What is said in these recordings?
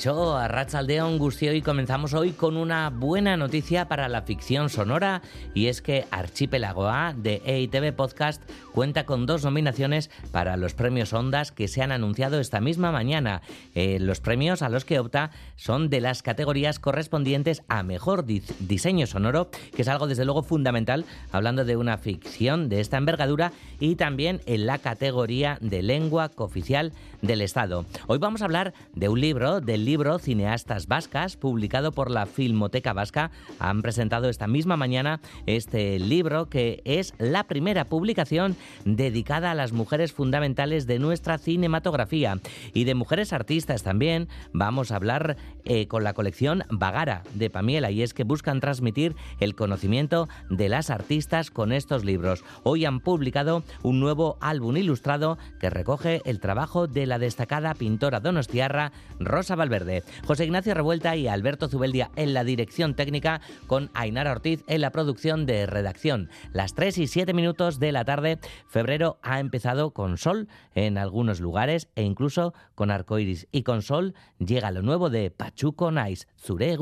Caixo, Arrachaldeón, Gustio y comenzamos hoy con una buena noticia para la ficción sonora y es que Archipelago A de EITV Podcast cuenta con dos nominaciones para los premios Ondas que se han anunciado esta misma mañana. Eh, los premios a los que opta son de las categorías correspondientes a mejor diseño sonoro, que es algo desde luego fundamental hablando de una ficción de esta envergadura y también en la categoría de lengua cooficial del Estado. Hoy vamos a hablar de un libro, del libro Cineastas Vascas, publicado por la Filmoteca Vasca. Han presentado esta misma mañana este libro que es la primera publicación dedicada a las mujeres fundamentales de nuestra cinematografía y de mujeres artistas también. Vamos a hablar eh, con la colección Bagara de Pamiela y es que buscan transmitir el conocimiento de las artistas con estos libros. Hoy han publicado un nuevo álbum ilustrado que recoge el trabajo de la destacada pintora donostiarra Rosa Valverde. José Ignacio Revuelta y Alberto Zubeldia en la dirección técnica con Ainara Ortiz en la producción de redacción. Las 3 y 7 minutos de la tarde Febrero ha empezado con sol en algunos lugares e incluso con arcoiris. Y con sol llega lo nuevo de Pachuco Nice, Zure.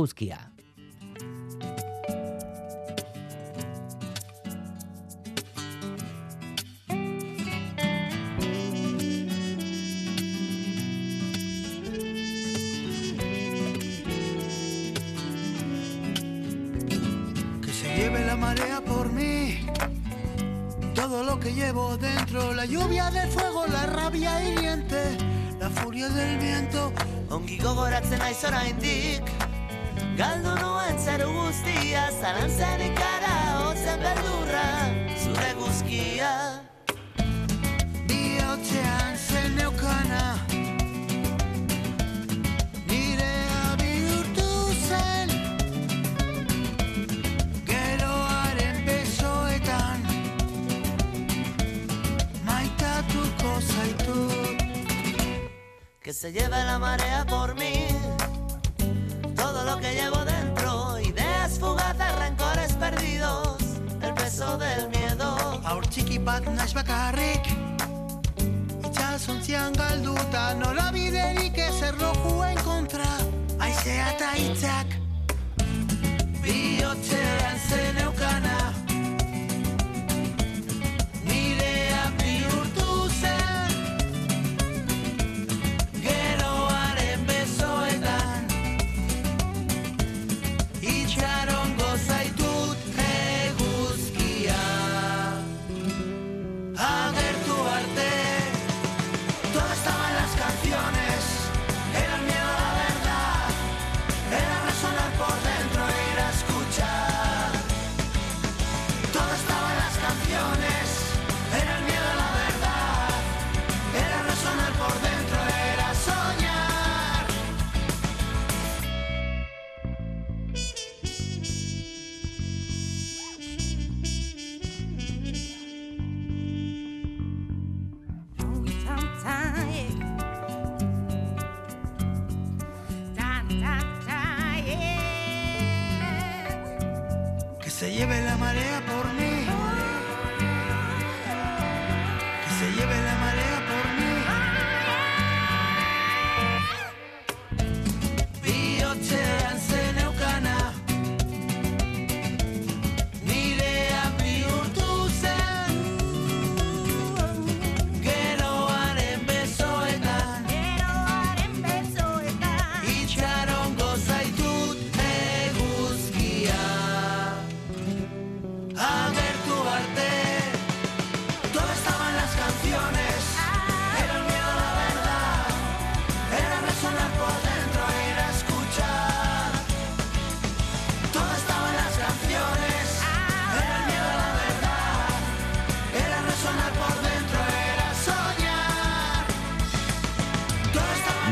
Que llevo dentro, la lluvia de fuego, la rabia hiriente, la furia del viento. Ongi gogoratzen naiz oraindik Galdu nuen zeru guztia Zalantzen ikara hotzen beldurra Zure guzkia que se lleve la marea por mí. Todo lo que llevo dentro, ideas fugaces, rencores perdidos, el peso del miedo. Aur txiki bat naiz bakarrik, itxasontzian galduta, nola biderik ez erlojuen kontra, aizea eta hitzak. Biotzean zen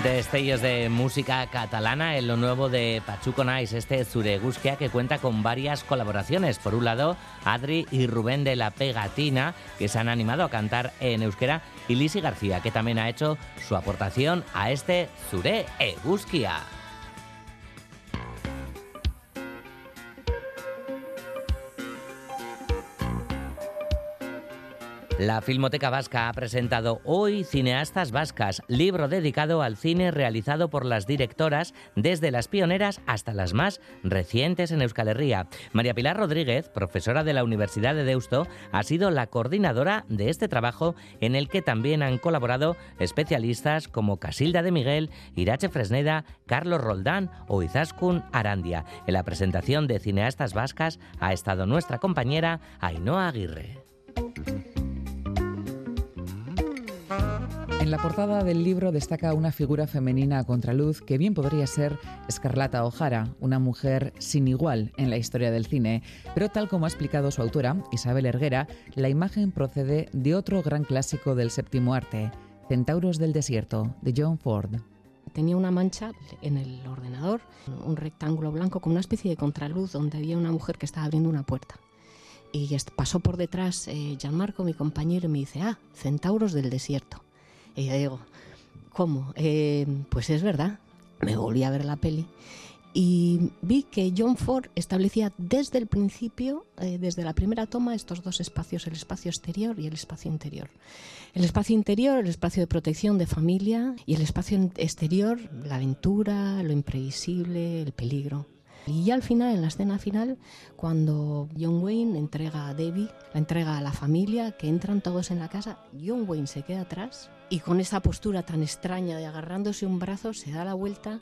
Destellos de música catalana en lo nuevo de Pachuco Nice, este Zureguskia que cuenta con varias colaboraciones. Por un lado, Adri y Rubén de la Pegatina, que se han animado a cantar en euskera, y Lisi García, que también ha hecho su aportación a este Zure Eguskia. La Filmoteca Vasca ha presentado hoy Cineastas Vascas, libro dedicado al cine realizado por las directoras desde las pioneras hasta las más recientes en Euskal Herria. María Pilar Rodríguez, profesora de la Universidad de Deusto, ha sido la coordinadora de este trabajo en el que también han colaborado especialistas como Casilda de Miguel, Irache Fresneda, Carlos Roldán o Izaskun Arandia. En la presentación de Cineastas Vascas ha estado nuestra compañera Ainhoa Aguirre. En la portada del libro destaca una figura femenina a contraluz que bien podría ser Escarlata O'Hara, una mujer sin igual en la historia del cine. Pero tal como ha explicado su autora, Isabel Erguera, la imagen procede de otro gran clásico del séptimo arte, Centauros del Desierto, de John Ford. Tenía una mancha en el ordenador, un rectángulo blanco con una especie de contraluz donde había una mujer que estaba abriendo una puerta. Y pasó por detrás eh, Gianmarco, mi compañero, y me dice, ah, Centauros del Desierto. Y yo digo, ¿cómo? Eh, pues es verdad. Me volví a ver la peli y vi que John Ford establecía desde el principio, eh, desde la primera toma, estos dos espacios, el espacio exterior y el espacio interior. El espacio interior, el espacio de protección de familia, y el espacio exterior, la aventura, lo imprevisible, el peligro. Y ya al final, en la escena final, cuando John Wayne entrega a Debbie, la entrega a la familia, que entran todos en la casa, John Wayne se queda atrás y con esa postura tan extraña de agarrándose un brazo se da la vuelta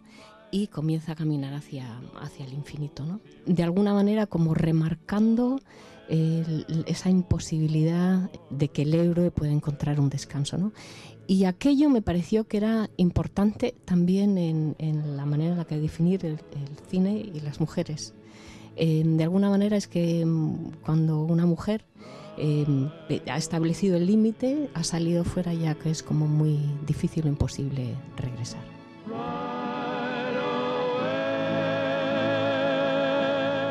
y comienza a caminar hacia, hacia el infinito. ¿no? De alguna manera como remarcando esa imposibilidad de que el héroe pueda encontrar un descanso. ¿no? Y aquello me pareció que era importante también en, la manera en la que definir el, cine y las mujeres. Eh, de alguna manera es que mm, cuando una mujer eh, ha establecido el límite, ha salido fuera ya que es como muy difícil o imposible regresar.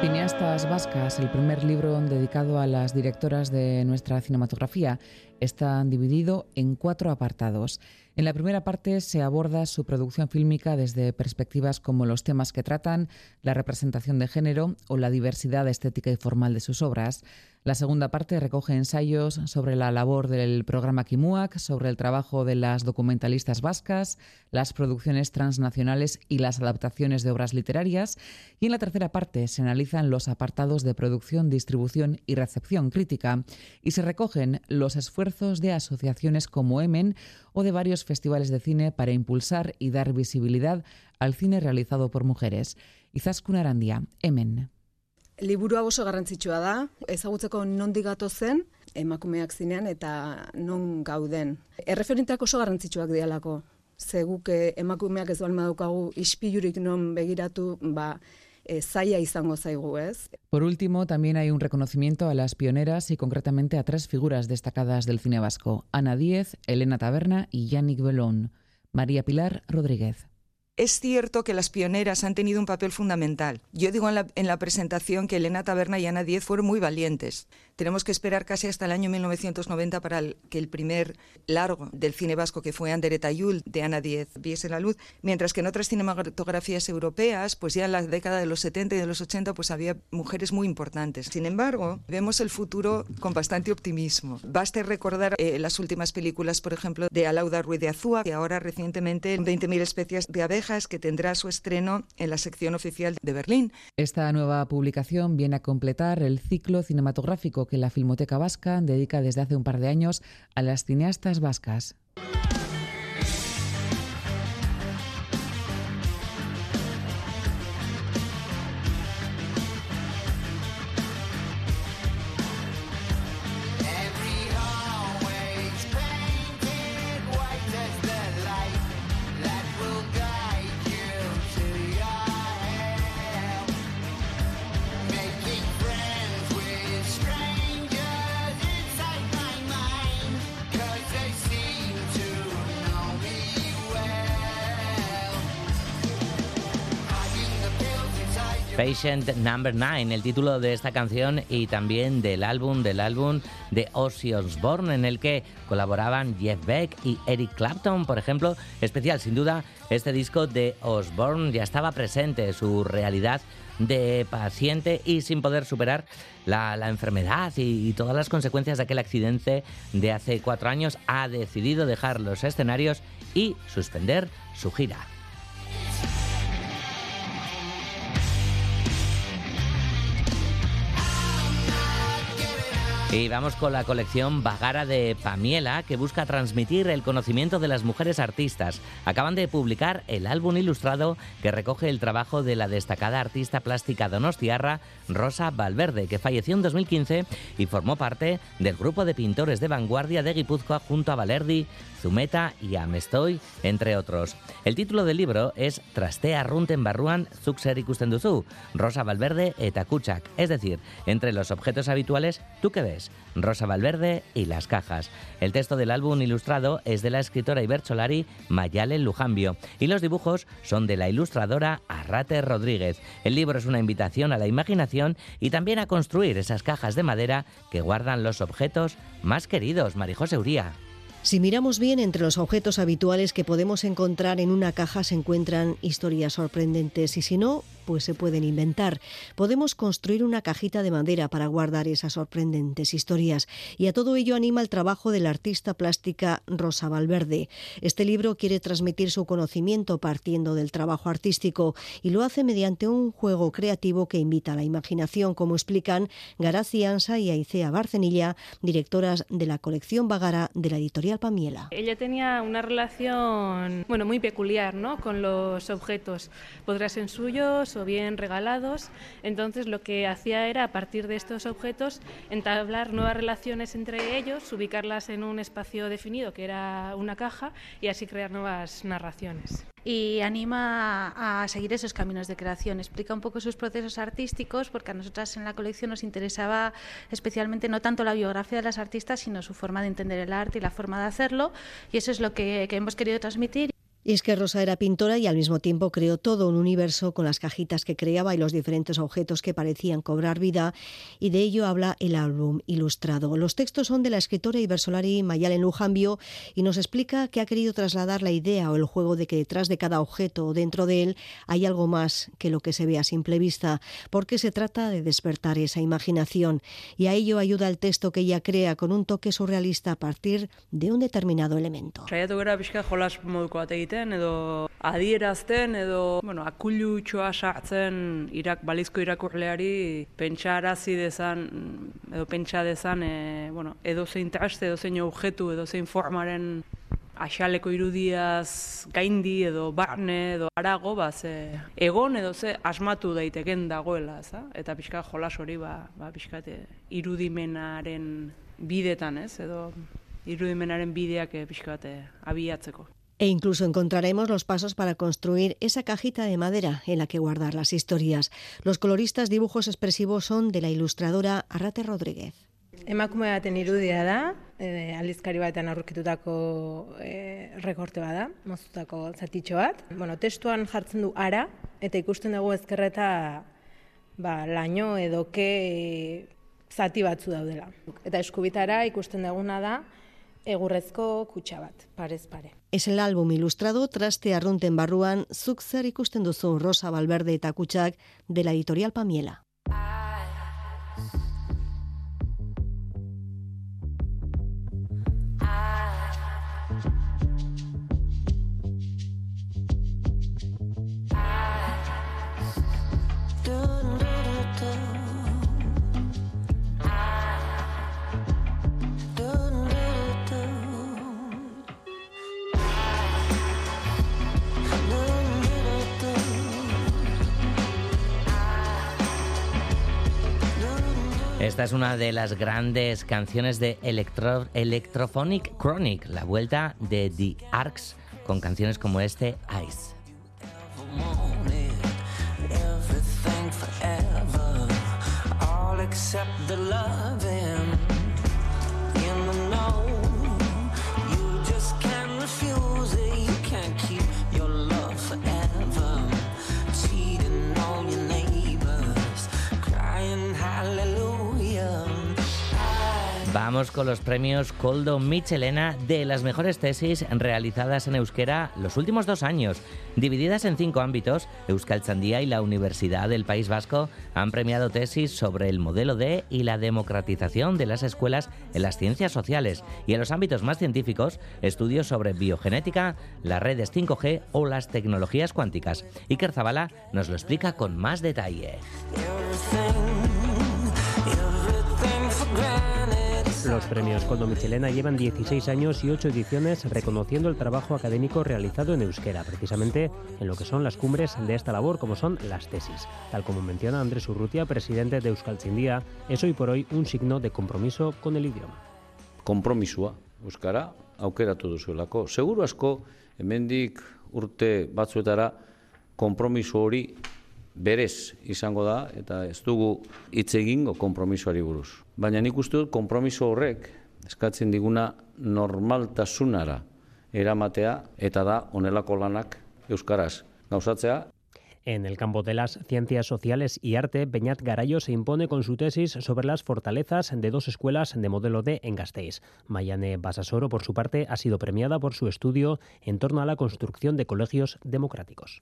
Cineastas Vascas, el primer libro dedicado a las directoras de nuestra cinematografía, está dividido en cuatro apartados. En la primera parte se aborda su producción fílmica desde perspectivas como los temas que tratan, la representación de género o la diversidad estética y formal de sus obras. La segunda parte recoge ensayos sobre la labor del programa Kimuak, sobre el trabajo de las documentalistas vascas, las producciones transnacionales y las adaptaciones de obras literarias. Y en la tercera parte se analizan los apartados de producción, distribución y recepción crítica y se recogen los esfuerzos de asociaciones como EMEN o de varios festivales de cine para impulsar y dar visibilidad al cine realizado por mujeres. Izaskun Arandia, EMEN. Liburua oso garrantzitsua da, ezagutzeko nondik gato zen, emakumeak zinean eta non gauden. Erreferenteak oso garrantzitsuak dialako. Ze guk eh, emakumeak ez balma daukagu ispilurik non begiratu, ba, e, zaila izango zaigu, ez? Por último, también hay un reconocimiento a las pioneras y concretamente a tres figuras destacadas del cine vasco. Ana Díez, Elena Taberna y Yannick Belón. María Pilar Rodríguez. Es cierto que las pioneras han tenido un papel fundamental. Yo digo en la, en la, presentación que Elena Taberna y Ana Diez fueron muy valientes. Tenemos que esperar casi hasta el año 1990 para que el primer largo del cine vasco, que fue Andere Tayul, de Ana Diez, viese la luz, mientras que en otras cinematografías europeas, pues ya en la década de los 70 y de los 80, pues había mujeres muy importantes. Sin embargo, vemos el futuro con bastante optimismo. Basta recordar eh, las últimas películas, por ejemplo, de Alauda Ruiz de Azúa, y ahora recientemente 20.000 especies de abejas, que tendrá su estreno en la sección oficial de Berlín. Esta nueva publicación viene a completar el ciclo cinematográfico que la Filmoteca Vasca dedica desde hace un par de años a las cineastas vascas. Patient Number 9, el título de esta canción y también del álbum, del álbum de Ozzy Osbourne, en el que colaboraban Jeff Beck y Eric Clapton, por ejemplo. Especial, sin duda, este disco de Osbourne ya estaba presente, su realidad de paciente y sin poder superar la, enfermedad y, y, todas las consecuencias de aquel accidente de hace cuatro años, ha decidido dejar los escenarios y suspender su gira. Y vamos con la colección Bagara de Pamiela, que busca transmitir el conocimiento de las mujeres artistas. Acaban de publicar el álbum ilustrado que recoge el trabajo de la destacada artista plástica donostiarra Rosa Valverde, que falleció en 2015 y formó parte del grupo de pintores de vanguardia de Guipúzcoa junto a Valerdi, Zumeta y Amestoy, entre otros. El título del libro es Trastea runten barruan zuxer ikusten Rosa Valverde eta es decir, entre los objetos habituales, ¿tú qué ves? Rosa Valverde y las cajas. El texto del álbum ilustrado es de la escritora Ibercholari Mayale Lujambio y los dibujos son de la ilustradora Arrate Rodríguez. El libro es una invitación a la imaginación y también a construir esas cajas de madera que guardan los objetos más queridos. Marijose Uría. Si miramos bien, entre los objetos habituales que podemos encontrar en una caja se encuentran historias sorprendentes y si no, pues se pueden inventar. Podemos construir una cajita de madera para guardar esas sorprendentes historias y a todo ello anima el trabajo de la artista plástica Rosa Valverde. Este libro quiere transmitir su conocimiento partiendo del trabajo artístico y lo hace mediante un juego creativo que invita a la imaginación, como explican Garazi Ansa y Aicea Barcenilla, directoras de la colección Bagara de la editorial Pamiela. Ella tenía una relación, bueno, muy peculiar, ¿no? Con los objetos. Podrán ser suyos o bien regalados. Entonces lo que hacía era a partir de estos objetos entablar nuevas relaciones entre ellos, ubicarlas en un espacio definido que era una caja y así crear nuevas narraciones y anima a seguir esos caminos de creación. Explica un poco sus procesos artísticos, porque a nosotras en la colección nos interesaba especialmente no tanto la biografía de las artistas, sino su forma de entender el arte y la forma de hacerlo, y eso es lo que, que hemos querido transmitir. Y es que Rosa era pintora y al mismo tiempo creó todo un universo con las cajitas que creaba y los diferentes objetos que parecían cobrar vida, y de ello habla el álbum ilustrado. Los textos son de la escritora Ibersolari Mayalen Lujambio y nos explica que ha querido trasladar la idea o el juego de que detrás de cada objeto o dentro de él hay algo más que lo que se ve a simple vista, porque se trata de despertar esa imaginación, y a ello ayuda el texto que ella crea con un toque surrealista a partir de un determinado elemento egiten edo adierazten edo bueno, akulutxoa sartzen irak, balizko irakurleari pentsarazi dezan edo pentsa dezan e, bueno, edo zein traste, edo zein objektu, edo zein formaren axaleko irudiaz gaindi edo barne edo arago, ba, ze, egon edo ze asmatu daiteken dagoela, za? eta pixka jolas hori ba, ba, pixka irudimenaren bidetan, ez? edo irudimenaren bideak eh, pixka abiatzeko. E incluso encontraremos los pasos para construir esa cajita de madera en la que guardar las historias. Los coloristas dibujos expresivos son de la ilustradora Arrate Rodríguez. Emakume baten irudia da, e, aldizkari batean aurkitutako e, rekorte bada, moztutako zatitxo bat. Bueno, testuan jartzen du ara, eta ikusten dugu ezkerreta ba, laino edo ke e, zati batzu daudela. Eta eskubitara ikusten duguna da, egurrezko kutsa bat, parez pare. Es el álbum ilustrado Traste arrunten barruan zuk zer ikusten duzu Rosa Valverde eta kutsak de la editorial Pamiela. Esta es una de las grandes canciones de Electro, Electrophonic Chronic, la vuelta de The Arcs con canciones como este Ice. Con los premios Coldo Michelena de las mejores tesis realizadas en euskera los últimos dos años. Divididas en cinco ámbitos, Euskal Chandía y la Universidad del País Vasco han premiado tesis sobre el modelo de y la democratización de las escuelas en las ciencias sociales y en los ámbitos más científicos, estudios sobre biogenética, las redes 5G o las tecnologías cuánticas. Iker Zabala nos lo explica con más detalle. Los premios Coldo Michelena llevan 16 años y 8 ediciones reconociendo el trabajo académico realizado en euskera, precisamente en lo que son las cumbres de esta labor, como son las tesis. Tal como menciona Andrés Urrutia, presidente de Euskal Chindia, es hoy por hoy un signo de compromiso con el idioma. Kompromisua, euskara aukeratu duzuelako. Seguru asko, hemendik urte batzuetara konpromiso hori berez izango da eta ez dugu hitz egingo konpromisoari buruz. Baina nik uste dut konpromiso horrek eskatzen diguna normaltasunara eramatea eta da honelako lanak euskaraz gauzatzea En el campo de las ciencias sociales y arte, Beñat Garayo se impone con su tesis sobre las fortalezas de dos escuelas de modelo D en Gasteiz. Mayane Basasoro, por su parte, ha sido premiada por su estudio en torno a la construcción de colegios democráticos.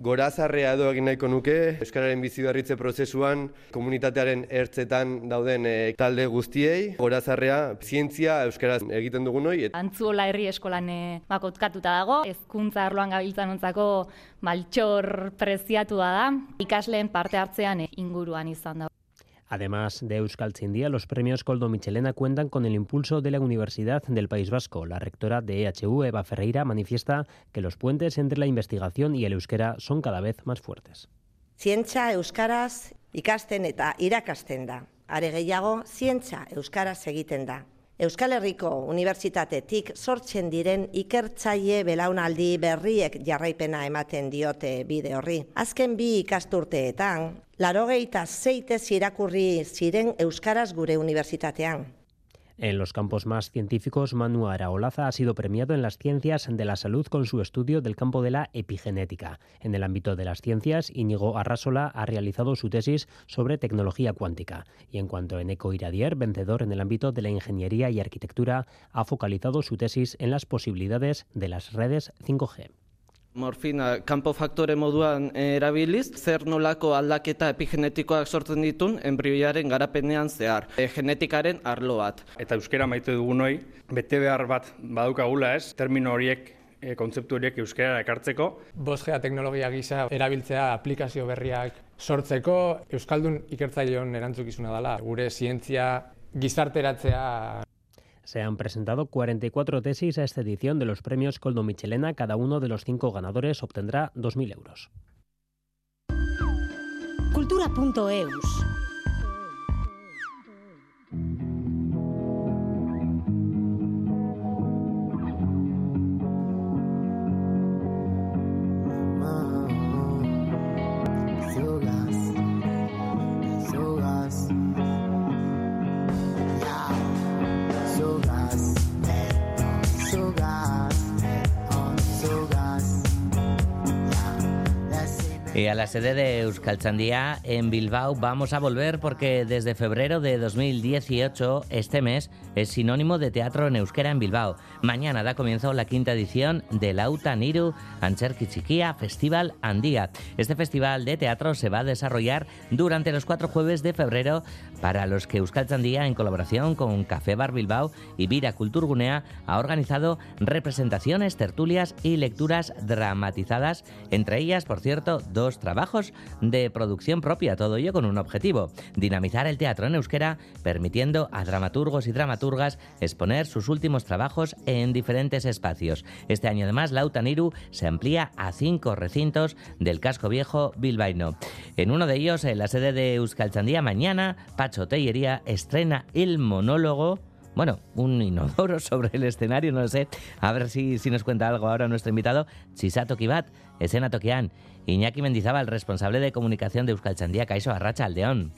Gorazarrea edo egin nahiko nuke, Euskararen bizi berritze prozesuan, komunitatearen ertzetan dauden e, talde guztiei, gorazarrea zientzia Euskaraz egiten dugun hoi. Antzuola herri eskolan e, bakotkatuta dago, ezkuntza arloan gabiltzan ontzako maltxor preziatua da, ikasleen parte hartzean e, inguruan izan da. Además de Euskal Chindia, los premios Coldo Michelena cuentan con el impulso de la Universidad del País Vasco. La rectora de EHU, Eva Ferreira, manifiesta que los puentes entre la investigación y el euskera son cada vez más fuertes. Zientza euskaraz ikasten eta irakasten da. Are gehiago, zientza euskaraz. Euskal Herriko Unibertsitatetik sortzen diren ikertzaile belaunaldi berriek jarraipena ematen diote bide horri. Azken bi ikasturteetan, larogeita zeitez irakurri ziren Euskaraz gure unibertsitatean. En los campos más científicos, Manu Araolaza ha sido premiado en las ciencias de la salud con su estudio del campo de la epigenética. En el ámbito de las ciencias, Íñigo Arrasola ha realizado su tesis sobre tecnología cuántica. Y en cuanto a Eneco Iradier, vencedor en el ámbito de la ingeniería y arquitectura, ha focalizado su tesis en las posibilidades de las redes 5G. Morfina kanpo faktore moduan erabiliz, zer nolako aldaketa epigenetikoak sortzen ditun embrioiaren garapenean zehar, e, genetikaren arlo bat. Eta euskera maite dugun hoi, bete behar bat badukagula ez, termino horiek e, kontzeptu horiek euskara ekartzeko. 5G teknologia gisa erabiltzea aplikazio berriak sortzeko euskaldun ikertzaileon erantzukizuna dela. Gure zientzia gizarteratzea Se han presentado 44 tesis a esta edición de los premios Coldo Michelena. Cada uno de los cinco ganadores obtendrá 2.000 euros. Cultura.eus Y a la sede de Euskalchandía en Bilbao vamos a volver porque desde febrero de 2018 este mes es sinónimo de teatro en euskera en Bilbao. Mañana da comienzo la quinta edición del Auta Niru Ancherki Chiquia Festival Andía. Este festival de teatro se va a desarrollar durante los cuatro jueves de febrero para los que Euskalchandía en colaboración con Café Bar Bilbao y Vira Culturgunea ha organizado representaciones, tertulias y lecturas dramatizadas, entre ellas, por cierto, dos trabajos de producción propia, todo ello con un objetivo, dinamizar el teatro en euskera, permitiendo a dramaturgos y dramaturgas exponer sus últimos trabajos en diferentes espacios. Este año además, Lautaniru se amplía a cinco recintos del casco viejo bilbaíno. En uno de ellos, en la sede de Euskalchandía, mañana, Pacho Estrena el monólogo bueno, un inodoro sobre el escenario, no lo sé. A ver si, si nos cuenta algo ahora nuestro invitado, Chisato Kibat, escena Tokian. Iñaki Mendizábal, responsable de comunicación de Euskal Chandía, Caiso Arracha, Aldeón.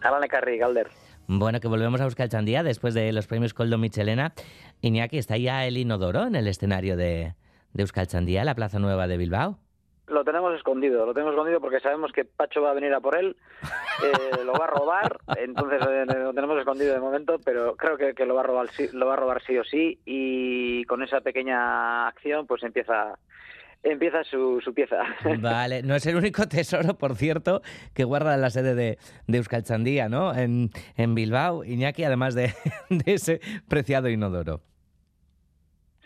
Carri, Galder. Bueno, que volvemos a Euskal Chandía después de los premios Coldo Michelena. Iñaki, ¿está ya el inodoro en el escenario de, de Euskal Chandía, la Plaza Nueva de Bilbao? Lo tenemos escondido, lo tenemos escondido porque sabemos que Pacho va a venir a por él, eh, lo va a robar, entonces eh, lo tenemos escondido de momento, pero creo que, que, lo va a robar sí, lo va a robar sí o sí y con esa pequeña acción pues empieza empieza su, su pieza. Vale, no es el único tesoro, por cierto, que guarda la sede de, de Euskal Chandía, ¿no? En, en Bilbao, Iñaki, además de, de ese preciado inodoro.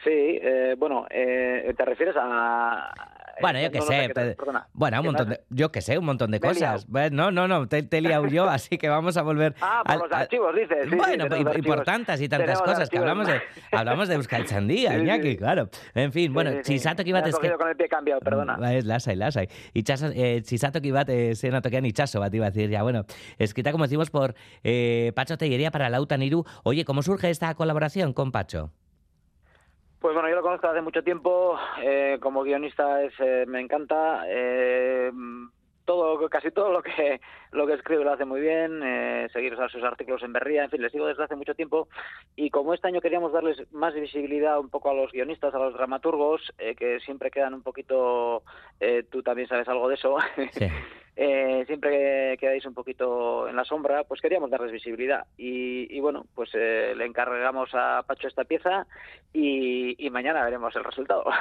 Sí, eh, bueno, eh, ¿te refieres a, bueno, yo que no, sé. te- perdona. bueno, un ¿Qué montón de, yo que sé, un montón de Me cosas. No, no, no, te, te he liado yo, así que vamos a volver. Ah, por al- los archivos, dices. Sí, sí, bueno, tenemos y, y por tantas y tantas Tenemos cosas que hablamos de, hablamos de Euskal Chandía, Sí, sí. Iñaki, claro. En fin, bueno, Sí, sí, sí. Chisato Me Kibat has es que... con el pie cambiado, perdona. Ba, Ez, lasai, lasai. Itxaso, eh, Chisato Kibat eh, zen atokean itxaso bat iba a decir ya. Bueno, escrita, como decimos, por eh, Pacho Tellería para Lauta Niru. Oye, ¿cómo surge esta colaboración con Pacho? Pues bueno, yo lo conozco hace mucho tiempo. eh, como guionista es, eh, me encanta. eh, todo, casi todo lo que lo que escribe lo hace muy bien. eh, seguir sus artículos en Berría, en fin, les sigo desde hace mucho tiempo. Y como este año queríamos darles más visibilidad un poco a los guionistas, a los dramaturgos, eh, que siempre quedan un poquito. eh, tú también sabes algo de eso. eh, siempre quedáis un poquito en la sombra, pues queríamos darles visibilidad. Y, y bueno, pues eh, le encargamos a Pacho esta pieza y, y mañana veremos el resultado.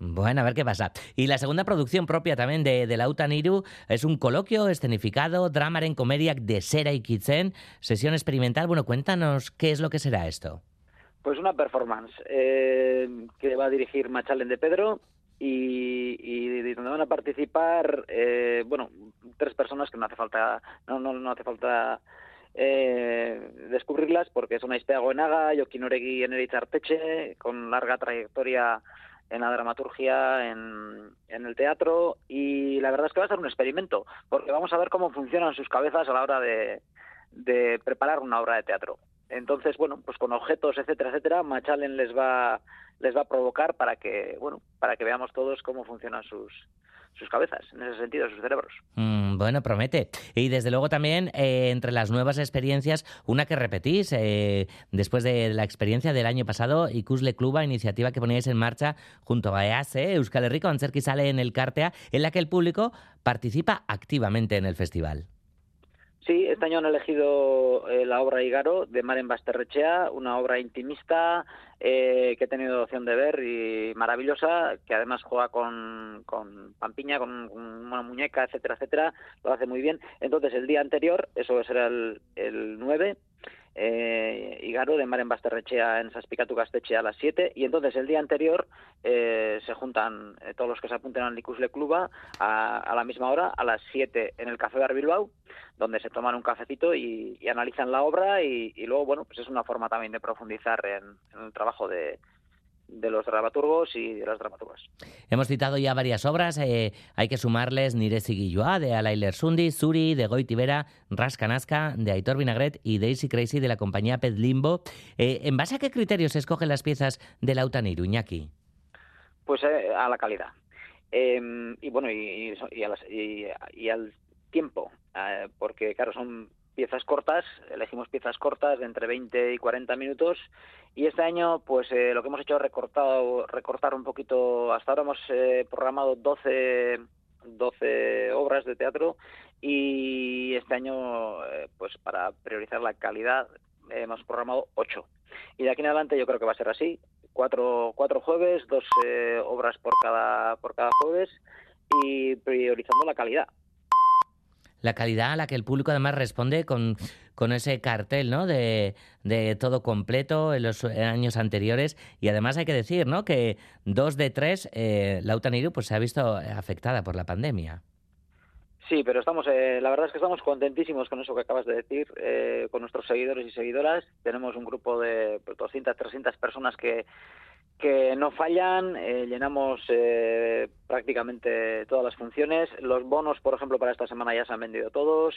Bueno, a ver qué pasa. Y la segunda producción propia también de, de Lauta Niru es un coloquio escenificado, dramaren komediak de Sera y Kitzen, sesión experimental. Bueno, cuéntanos qué es lo que será esto. Pues una performance eh, que va a dirigir Machalen de Pedro y, y donde van a participar, eh, bueno, tres personas que no hace falta, no, no, no hace falta eh, descubrirlas porque son Aizpea Goenaga, Jokin Oregui Eneritz Arteche, con larga trayectoria en la dramaturgia, en, en el teatro y la verdad es que va a ser un experimento porque vamos a ver cómo funcionan sus cabezas a la hora de, de preparar una obra de teatro. Entonces, bueno, pues con objetos, etcétera, etcétera, Machalen les va les va a provocar para que, bueno, para que veamos todos cómo funcionan sus sus cabezas, en ese sentido, sus cerebros. Mm, bueno, promete. Y desde luego también eh, entre las nuevas experiencias, una que repetís eh, después de la experiencia del año pasado, Ikusle Cluba, iniciativa que poníais en marcha junto a EASE, Euskal Herriko Antzerki sale en el Cartea, en la que el público participa activamente en el festival. Sí, este año han elegido eh, la obra Igaro de Maren Basterrechea, una obra intimista eh, que he tenido opción de ver y maravillosa, que además juega con, con Pampiña, con, una muñeca, etcétera, etcétera, lo hace muy bien. Entonces, el día anterior, eso será el, el 9, eh, Igaro de Maren Basterrechea en Saspicatu Gaztetxea a las 7 y entonces el día anterior eh, se juntan eh, todos los que se apunten al Licusle Cluba a, a la misma hora, a las 7 en el Café Bar Bilbao, donde se toman un cafecito y, y analizan la obra y, luego, bueno, pues es una forma también de profundizar en el trabajo de, de los dramaturgos y de las dramaturgas. Hemos citado ya varias obras, eh, hay que sumarles Niresi Guilloa, de Alailer Sundi, Suri, de Goy Tibera, Rascanasca, de Aitor Vinagret y Daisy Crazy de la compañía Pet Limbo. Eh, ¿En base a qué criterios se escogen las piezas de Lauta Niru, Iñaki? Pues eh, a la calidad. Eh, y bueno, y, y, a las- y- y al tiempo, eh, porque claro, son piezas cortas, elegimos piezas cortas de entre 20 y 40 minutos. Y este año pues eh, lo que hemos hecho es recortado, recortar un poquito, hasta ahora hemos eh, programado 12, 12 obras de teatro y este año eh, pues para priorizar la calidad hemos programado 8 y de aquí en adelante yo creo que va a ser así. Cuatro, cuatro jueves, dos eh, obras por cada, por cada jueves y priorizando la calidad. La calidad a la que el público además responde con, con ese cartel, ¿no? De, de todo completo en los años anteriores. Y además hay que decir, ¿no? Que dos de tres, eh, Lauta Niru pues se ha visto afectada por la pandemia. Sí, pero estamos, eh, la verdad es que estamos contentísimos con eso que acabas de decir, eh, con nuestros seguidores y seguidoras. Tenemos un grupo de pues, 200, 300 personas que, que no fallan, eh, llenamos eh, prácticamente todas las funciones. Los bonos, por ejemplo, para esta semana ya se han vendido todos.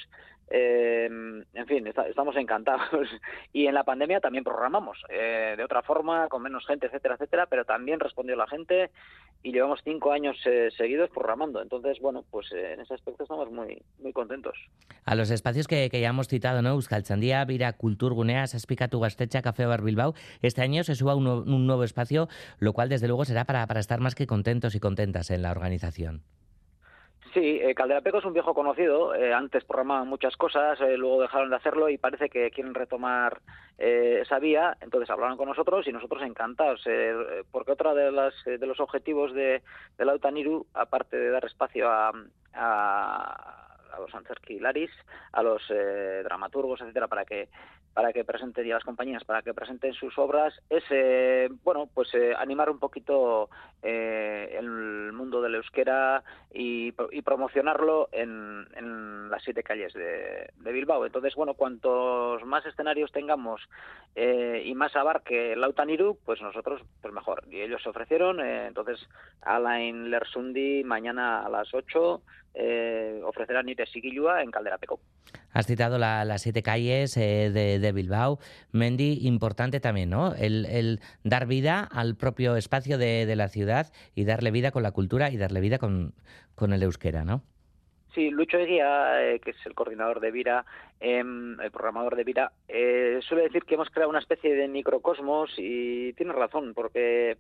Eh, en fin, estamos encantados. Y en la pandemia también programamos, eh, de otra forma, con menos gente, etcétera, etcétera, pero también respondió la gente y llevamos cinco años eh, seguidos programando. Entonces, bueno, pues en ese aspecto estamos muy, muy contentos. A los espacios que, ya hemos citado, ¿no? Euskaltzaindia, Vira Kulturgunea, Saspikatu Gaztetxa, Café Bar Bilbao. Este año se suba un, un nuevo espacio, lo cual desde luego será para, para estar más que contentos y contentas en la organización. Sí, eh, Calderapeco es un viejo conocido. eh, antes programaban muchas cosas, eh, luego dejaron de hacerlo y parece que quieren retomar eh, esa vía. Entonces hablaron con nosotros y nosotros encantados, porque otra de las de los objetivos de, de la Utaniru, aparte de dar espacio a, a a los Antzerki Laris, a los eh, dramaturgos, etcétera, para que para que presenten y a las compañías para que presenten sus obras es eh, bueno pues eh, animar un poquito eh, el mundo del euskera y, y promocionarlo en, en las siete calles de, de Bilbao. Entonces bueno cuantos más escenarios tengamos eh, y más abarque Lautaniru pues nosotros pues mejor. Y ellos se ofrecieron eh, entonces Alain Lersundi mañana a las 8 eh, ofrecerá Nire Sigilua en Calderapeco. Has citado la- las siete calles eh, de, de Bilbao. Mendy, importante también, ¿no? El, el dar vida al propio espacio de, de la ciudad y darle vida con la cultura y darle vida con, con el euskera, ¿no? Sí, Lucho Eguía, eh, que es el coordinador de Vira, em, el programador de Vira, eh, suele decir que hemos creado una especie de microcosmos y tiene razón, porque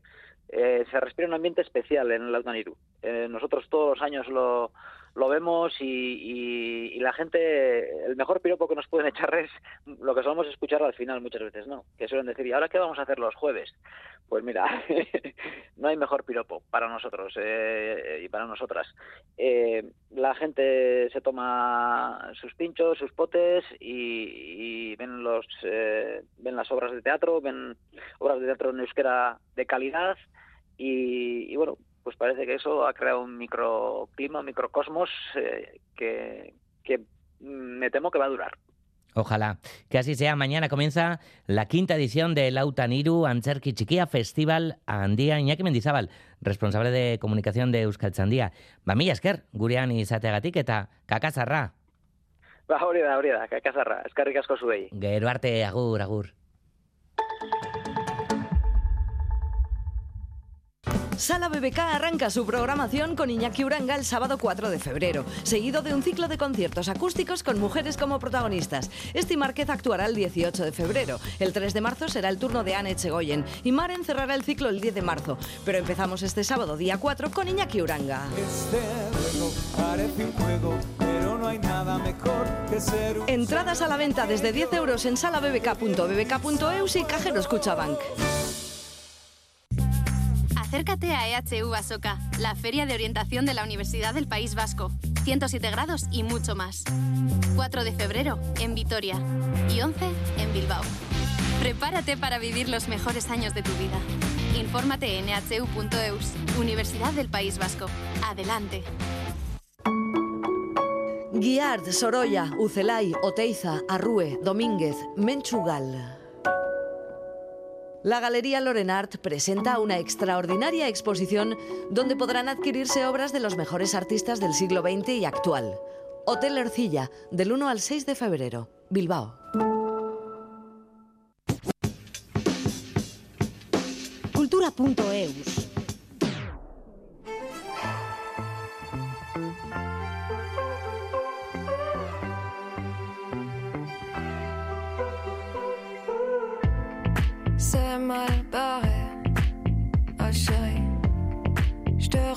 eh, se respira un ambiente especial en el Lautaniru. Eh, nosotros todos los años lo, lo vemos y, y- y la gente, el mejor piropo que nos pueden echar es lo que solemos escuchar al final muchas veces, ¿no? Que suelen decir, ¿y ahora qué vamos a hacer los jueves? Pues mira, no hay mejor piropo para nosotros eh, y para nosotras. Eh, la gente se toma sus pinchos, sus potes y, y ven los eh, ven las obras de teatro, ven obras de teatro en euskera de calidad y, y bueno, pues parece que eso ha creado un microclima, un microcosmos eh, que, que me temo que va a durar. Ojalá que así sea. Mañana comienza la quinta edición del Lautaniru Antzerki Chiquia Festival Andía Iñaki Mendizabal, responsable de comunicación de Euskaltzaindia. Ba, mila esker, gurean izateagatik eta kakazarra. Ba, hori da, hori da, kakazarra, eskarrik asko zuei. Gero arte, agur, agur. Sala BBK arranca su programación con Iñaki Uranga el sábado 4 de febrero, seguido de un ciclo de conciertos acústicos con mujeres como protagonistas. Esti Márquez actuará el 18 de febrero. El 3 de marzo será el turno de Anne Echegoyen y Maren cerrará el ciclo el 10 de marzo. Pero empezamos este sábado, día 4, con Iñaki Uranga. Este juego parece un juego, pero no hay nada mejor que ser un... Entradas a la venta desde 10 euros en salabbk.bbk.eus y cajeros Cuchabank. Acércate a EHU Asoka, la feria de orientación de la Universidad del País Vasco. 107 grados y mucho más. 4 de febrero en Vitoria y 11 en Bilbao. Prepárate para vivir los mejores años de tu vida. Infórmate en ehu.eus, Universidad del País Vasco. Adelante. Guiard, Sorolla, Ucelay, Oteiza, Arrue, Domínguez, Menchugal. La Galería Lorenart presenta una extraordinaria exposición donde podrán adquirirse obras de los mejores artistas del siglo XX y actual. Hotel Ercilla, del 1 al 6 de febrero, Bilbao. Cultura.eus.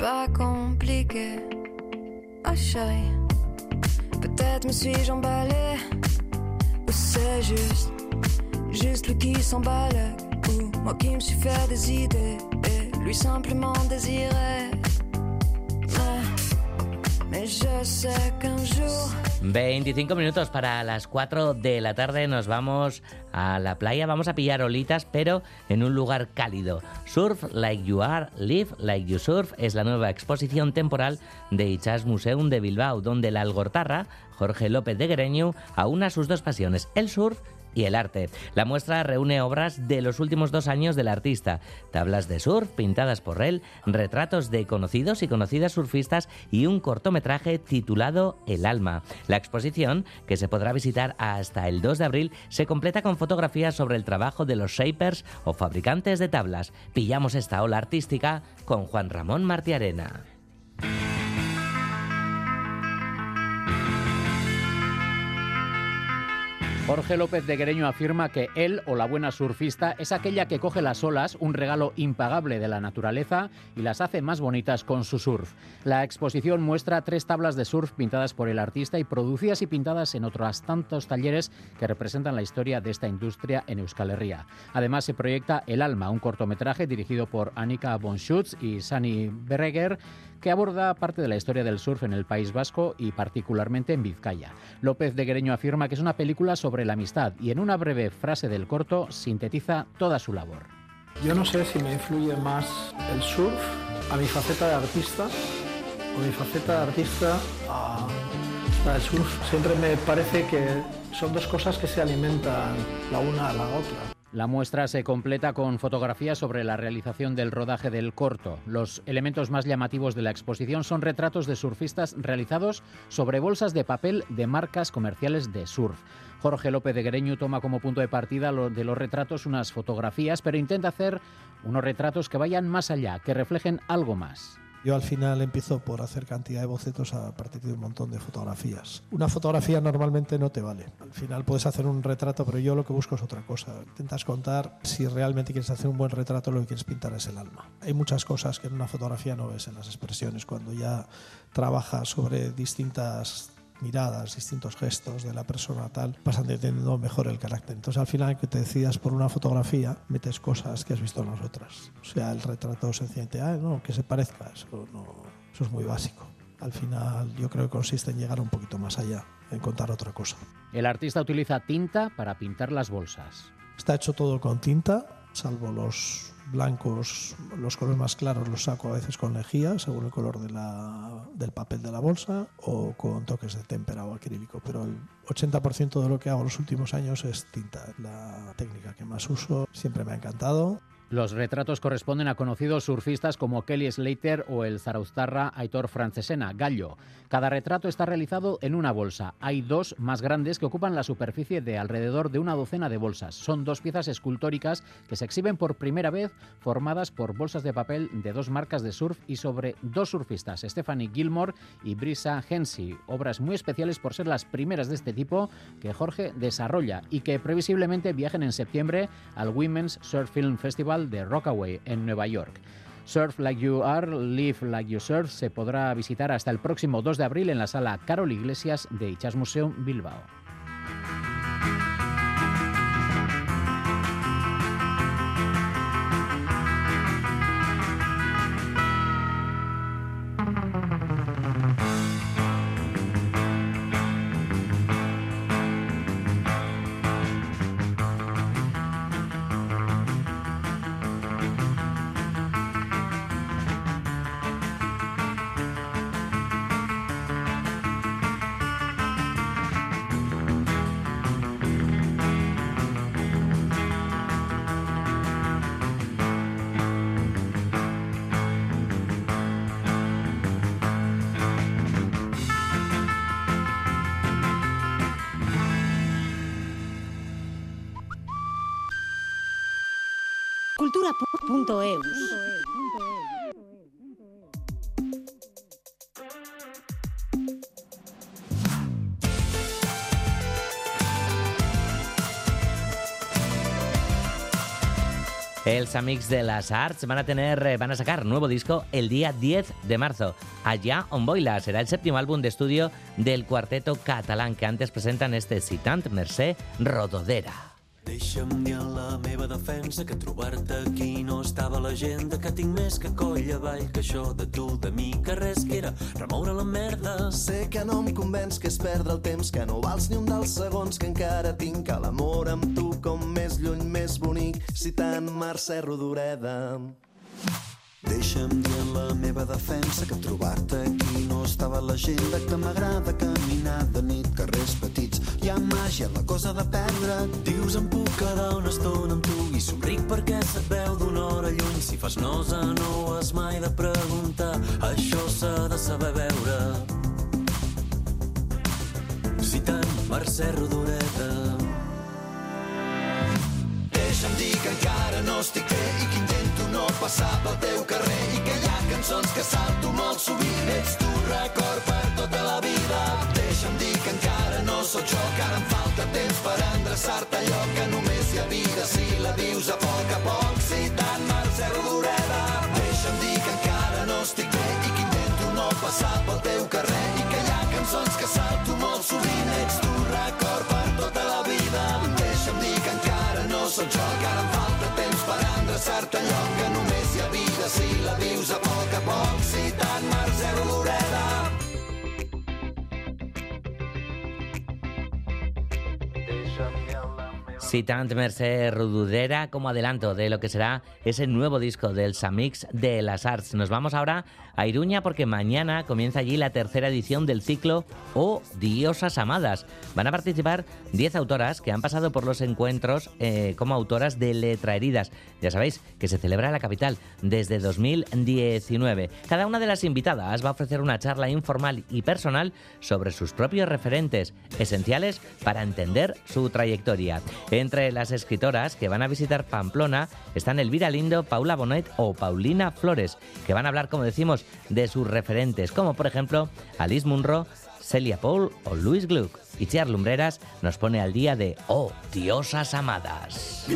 Pas compliqué, oh chérie. Peut-être me suis-je emballée, ou c'est juste, juste lui qui s'emballe, ou moi qui me suis fait des idées, et lui simplement désirer. Mais, mais je sais qu'un jour. 25 minutos para las 4 de la tarde nos vamos a la playa, vamos a pillar olitas, pero en un lugar cálido. Surf Like You Are, Live Like You Surf es la nueva exposición temporal de Ichas Museum de Bilbao, donde la algortarra, Jorge López de Guereñu, aúna sus dos pasiones, el surf y el arte. La muestra reúne obras de los últimos dos años del artista, tablas de surf pintadas por él, retratos de conocidos y conocidas surfistas y un cortometraje titulado El alma. La exposición, que se podrá visitar hasta el 2 de abril, se completa con fotografías sobre el trabajo de los shapers o fabricantes de tablas. Pillamos esta ola artística con Juan Ramón Martiarena. Jorge López de Guereño afirma que él o la buena surfista es aquella que coge las olas, un regalo impagable de la naturaleza, y las hace más bonitas con su surf. La exposición muestra tres tablas de surf pintadas por el artista y producidas y pintadas en otros tantos talleres que representan la historia de esta industria en Euskal Herria. Además se proyecta El Alma, un cortometraje dirigido por Annika Bonschutz y Sani Berreger, que aborda parte de la historia del surf en el País Vasco y particularmente en Vizcaya. López de Guereño afirma que es una película sobre la amistad y en una breve frase del corto sintetiza toda su labor. Yo no sé si me influye más el surf a mi faceta de artista o mi faceta de artista a, el surf. Siempre me parece que son dos cosas que se alimentan la una a la otra. La muestra se completa con fotografías sobre la realización del rodaje del corto. Los elementos más llamativos de la exposición son retratos de surfistas realizados sobre bolsas de papel de marcas comerciales de surf. Jorge López de Guereño toma como punto de partida de los retratos unas fotografías, pero intenta hacer unos retratos que vayan más allá, que reflejen algo más. Yo al final empiezo por hacer cantidad de bocetos a partir de un montón de fotografías. Una fotografía normalmente no te vale. Al final puedes hacer un retrato, pero yo lo que busco es otra cosa. Intentas contar si realmente quieres hacer un buen retrato, lo que quieres pintar es el alma. Hay muchas cosas que en una fotografía no ves en las expresiones. Cuando ya trabajas sobre distintas miradas, distintos gestos de la persona tal, pasan entendiendo mejor el carácter. Entonces al final que te decidas por una fotografía, metes cosas que has visto en las otras. O sea, el retrato sencillamente, ah, no, que se parezca, eso, no, eso es muy básico. Al final yo creo que consiste en llegar un poquito más allá, en contar otra cosa. El artista utiliza tinta para pintar las bolsas. Está hecho todo con tinta, salvo los blancos, los colores más claros los saco a veces con lejía, según el color del papel de la bolsa, o con toques de témpera o acrílico. Pero el 80% de lo que hago en los últimos años es tinta, la técnica que más uso. Siempre me ha encantado. Los retratos corresponden a conocidos surfistas como Kelly Slater o el zarauztarra Aitor Francesena, Gallo. Cada retrato está realizado en una bolsa. Hay dos más grandes que ocupan la superficie de alrededor de una docena de bolsas. Son dos piezas escultóricas que se exhiben por primera vez formadas por bolsas de papel de dos marcas de surf y sobre dos surfistas, Stephanie Gilmore y Brisa Hensey. Obras muy especiales por ser las primeras de este tipo que Jorge desarrolla y que previsiblemente viajen en septiembre al Women's Surf Film Festival de Rockaway en Nueva York. Surf Like You Are, Live Like You Surf se podrá visitar hasta el próximo 2 de abril en la sala Carol Iglesias de Ichas Museum Bilbao. cultura.eus. El Samix de las Arts van a tener, eh, van a sacar nuevo disco el día 10 de marzo. Allá on Boila será el séptimo álbum de estudio del cuarteto catalán que antes presentan este Citant Mercè Rododera. Deixa'm dir en la meva defensa que trobar-te aquí no estava a l'agenda, que tinc més que coll avall, que això de tu, de mi, que res que era remoure la merda. Sé que no em convenç que és perdre el temps, que no vals ni un dels segons que encara tinc, que l'amor amb tu com més lluny, més bonic, si tant Mercè Rodoreda. Deixa'm dir en la meva defensa que trobar-te aquí no estava a l'agenda, que m'agrada caminar de nit, carrers petits. Hi ha màgia, la cosa de perdre. Dius em puc quedar una estona amb tu i somric perquè se't veu d'una hora lluny. Si fas nosa no has mai de preguntar, això s'ha de saber veure. Si tant, Mercè Rodoreta. Deixa'm dir que encara no estic bé i que no passar pel teu carrer i que hi ha cançons que salto molt sovint. Ets tu record per tota la vida. Deixa'm dir que encara no sóc jo, que ara em falta temps per endreçar-te allò que només hi ha vida si la vius a poc a poc. Si tant, Mercè Rodoreda. Deixa'm dir que encara no estic bé i que intento no passar pel teu carrer i que hi ha cançons que salto molt sovint. Ets tu record per tota la vida. Deixa'm dir que encara no sóc jo, que ara em endreçar-te allò que només hi ha vida si la vius a poc a poc. Si tant, Mercè Citant Mercè Rodudera como adelanto de lo que será ese nuevo disco del Samix de las Arts. Nos vamos ahora a Iruña porque mañana comienza allí la tercera edición del ciclo O Diosas Amadas. Van a participar 10 autoras que han pasado por los encuentros eh, como autoras de Letra Heridas. Ya sabéis que se celebra en la capital desde 2019. Cada una de las invitadas va a ofrecer una charla informal y personal sobre sus propios referentes esenciales para entender su trayectoria. Entre las escritoras que van a visitar Pamplona están Elvira Lindo, Paula Bonet o Paulina Flores, que van a hablar, como decimos, de sus referentes, como por ejemplo Alice Munro, Celia Paul o Luis Gluck. Y Chiar Lumbreras nos pone al día de Oh, diosas amadas.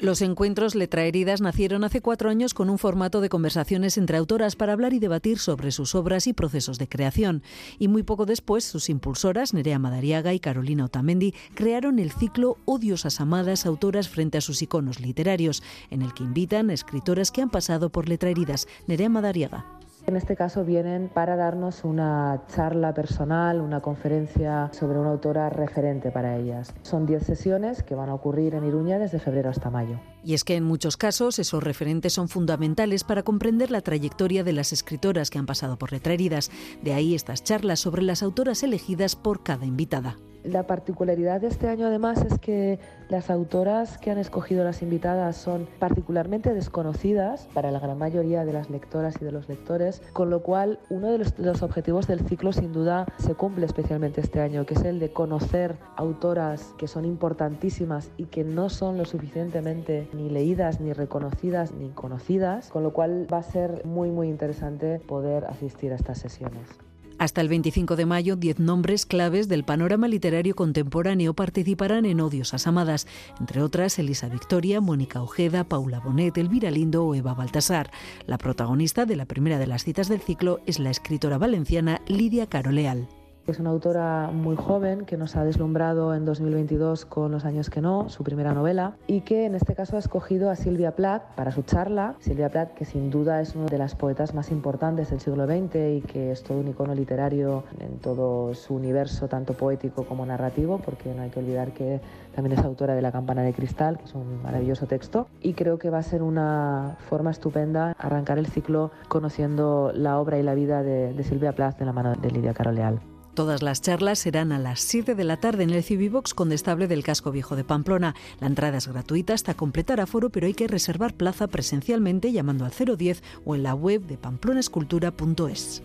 Los encuentros Letraheridas nacieron hace cuatro años con un formato de conversaciones entre autoras para hablar y debatir sobre sus obras y procesos de creación. Y muy poco después, sus impulsoras, Nerea Madariaga y Carolina Otamendi, crearon el ciclo Odiosas Amadas Autoras frente a sus iconos literarios, en el que invitan a escritoras que han pasado por Letraheridas. Nerea Madariaga. En este caso vienen para darnos una charla personal, una conferencia sobre una autora referente para ellas. Son 10 sesiones que van a ocurrir en Iruña desde febrero hasta mayo. Y es que en muchos casos esos referentes son fundamentales para comprender la trayectoria de las escritoras que han pasado por Letraheridas. De ahí estas charlas sobre las autoras elegidas por cada invitada. La particularidad de este año además es que las autoras que han escogido las invitadas son particularmente desconocidas para la gran mayoría de las lectoras y de los lectores, con lo cual uno de los, objetivos del ciclo sin duda se cumple especialmente este año, que es el de conocer autoras que son importantísimas y que no son lo suficientemente ni leídas, ni reconocidas, ni conocidas, con lo cual va a ser muy muy interesante poder asistir a estas sesiones. Hasta el 25 de mayo, 10 nombres claves del panorama literario contemporáneo participarán en Odiosas Amadas, entre otras Elisa Victoria, Mónica Ojeda, Paula Bonet, Elvira Lindo o Eva Baltasar. La protagonista de la primera de las citas del ciclo es la escritora valenciana Lidia Caroleal. Es una autora muy joven que nos ha deslumbrado en 2022 con Los años que no, su primera novela, y que en este caso ha escogido a Silvia Plath para su charla. Silvia Plath, que sin duda es una de las poetas más importantes del siglo XX y que es todo un icono literario en todo su universo, tanto poético como narrativo, porque no hay que olvidar que también es autora de La campana de cristal, que es un maravilloso texto, y creo que va a ser una forma estupenda arrancar el ciclo conociendo la obra y la vida de, de Silvia Plath de la mano de Lidia Caroleal. Todas las charlas serán a las 7 de la tarde en el Civivox Condestable del Casco Viejo de Pamplona. La entrada es gratuita hasta completar aforo, pero hay que reservar plaza presencialmente llamando al 010 o en la web de pamplonaescultura.es.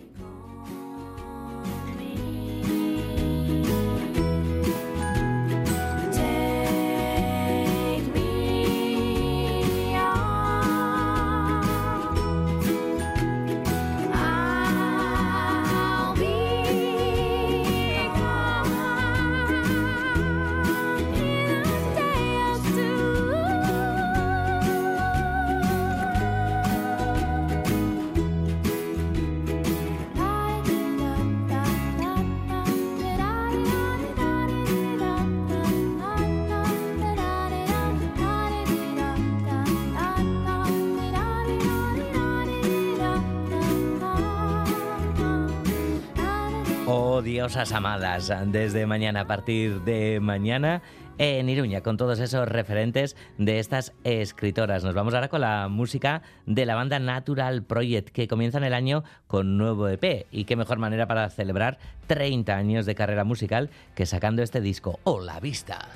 Diosas amadas, desde mañana, a partir de mañana en Iruña con todos esos referentes de estas escritoras. Nos vamos ahora con la música de la banda Natural Project que comienzan el año con nuevo EP y qué mejor manera para celebrar 30 años de carrera musical que sacando este disco o la vista.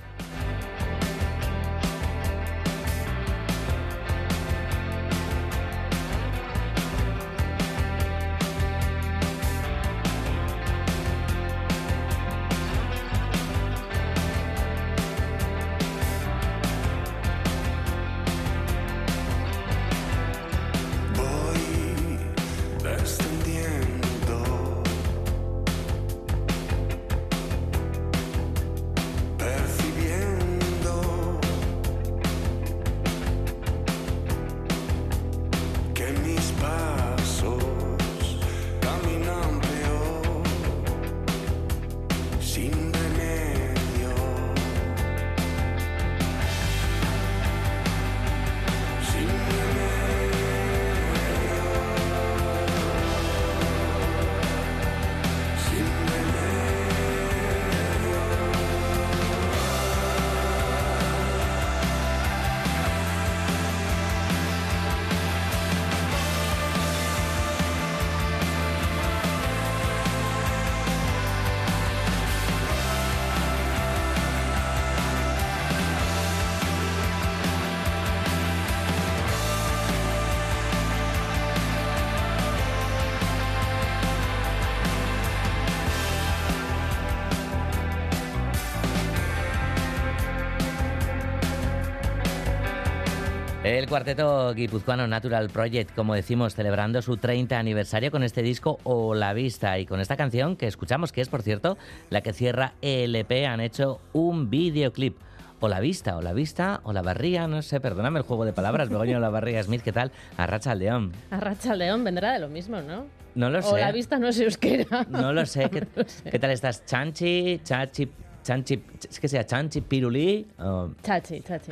Cuarteto guipuzcoano Natural Project, como decimos, celebrando su 30 aniversario con este disco O La Vista y con esta canción que escuchamos, que es, por cierto, la que cierra el EP, han hecho un videoclip. O la vista, o la vista, o la barría, no sé, perdóname el juego de palabras, Begoña o la barría Smith, ¿qué tal? Arracha al león. Arracha León vendrá de lo mismo, ¿no? No lo O sé. la vista no es euskera. No lo sé. ¿Qué, qué tal estás? ¿Chanchi? ¿Chachi? ¿Chanchi? ¿Es que sea Chanchi? ¿Pirulí? o- Chachi, chachi.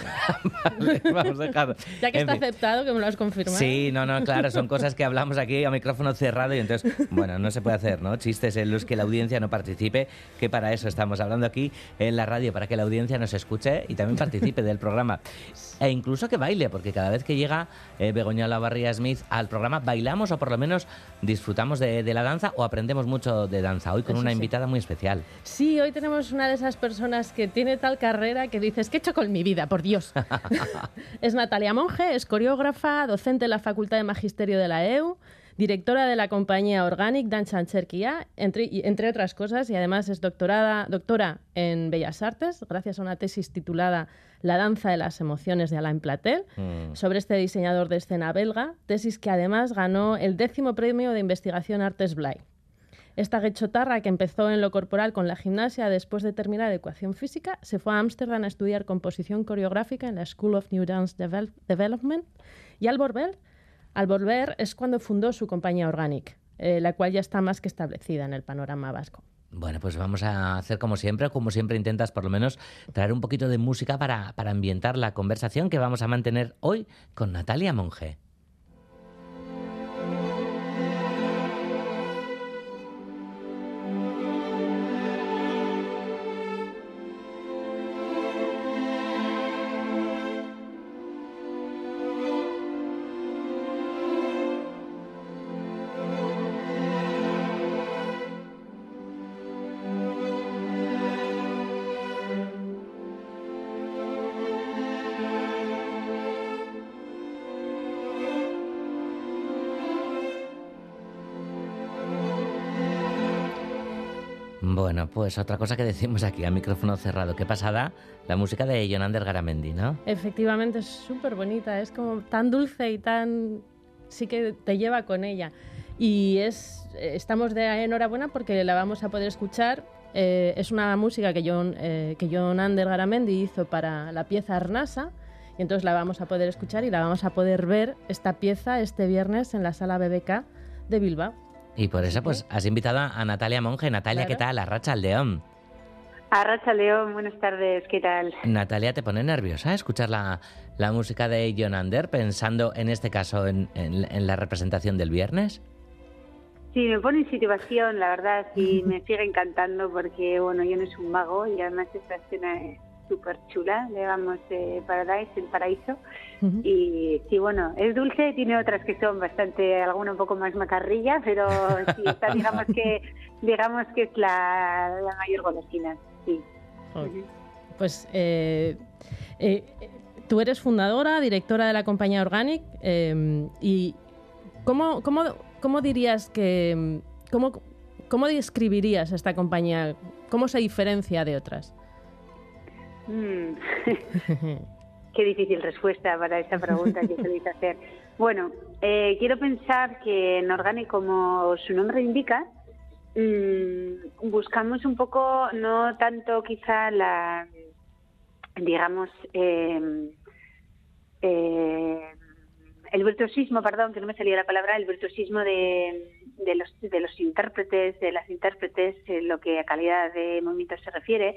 Vale, vamos a dejar. Ya que En está fin. aceptado, que me lo has confirmado. Sí, no, no, claro, son cosas que hablamos aquí a micrófono cerrado y entonces, bueno, no se puede hacer, ¿no? Chistes en los que la audiencia no participe, que para eso estamos hablando aquí en la radio, para que la audiencia nos escuche y también participe del programa. E incluso que baile, porque cada vez que llega eh, Begoña Lavarría Smith al programa, bailamos o por lo menos disfrutamos de, de la danza o aprendemos mucho de danza. Hoy con Eso una sí. invitada muy especial. Sí, hoy tenemos una de esas personas que tiene tal carrera que dices, ¿qué he hecho con mi vida? Por Dios. es Natalia Monge, es coreógrafa, docente en la Facultad de Magisterio de la EU, directora de la compañía Organic Dance and Cherquía, entre, entre otras cosas, y además es doctorada, doctora en Bellas Artes, gracias a una tesis titulada La danza de las emociones de Alain Platel, sobre este diseñador de escena belga, tesis que además ganó el décimo premio de investigación Artes Blay. Esta guechotarra que empezó en lo corporal con la gimnasia después de terminar ecuación física, se fue a Ámsterdam a estudiar composición coreográfica en la School of New Dance Devel- Development y al volver, al volver es cuando fundó su compañía Organic, eh, la cual ya está más que establecida en el panorama vasco. Bueno, pues vamos a hacer como siempre, como siempre intentas por lo menos traer un poquito de música para, para ambientar la conversación que vamos a mantener hoy con Natalia Monge. Bueno, pues otra cosa que decimos aquí a micrófono cerrado. Qué pasada la música de Jonander Garamendi, ¿no? Efectivamente, es súper bonita, es como tan dulce y tan... sí que te lleva con ella. Y es, estamos de enhorabuena porque la vamos a poder escuchar. Eh, es una música que John, eh, que John Garamendi hizo para la pieza Arnasa. Y entonces la vamos a poder escuchar y la vamos a poder ver esta pieza este viernes en la sala BBK de Bilbao. Y por eso pues has invitado a Natalia Monge. Natalia, ¿qué tal? Arracha al León. Arracha León, buenas tardes, ¿qué tal? Natalia, ¿te pone nerviosa escuchar la, la música de Jonander pensando en este caso en, en- en la representación del viernes? Sí, me pone en situación, la verdad, y me sigue encantando porque, bueno, yo no soy un mago y además esta escena es, súper chula, le llamamos eh, Paradise, el paraíso. Y sí, bueno, es dulce, tiene otras que son bastante, alguna un poco más macarrilla, pero sí, esta digamos que, digamos que es la, la mayor golosina, sí. Pues eh, eh, tú eres fundadora, directora de la compañía Organic eh, y ¿cómo, cómo, cómo dirías que... Cómo, ¿Cómo describirías esta compañía? ¿Cómo se diferencia de otras? Mm. Qué difícil respuesta para esta pregunta que queréis hacer. Bueno, eh, quiero pensar que en Organic, como su nombre indica, mm, buscamos un poco, no tanto quizá la, digamos, eh, eh, el virtuosismo, perdón, que no me salía la palabra, el virtuosismo de, de, los, de los intérpretes, de las intérpretes, en lo que a calidad de movimiento se refiere,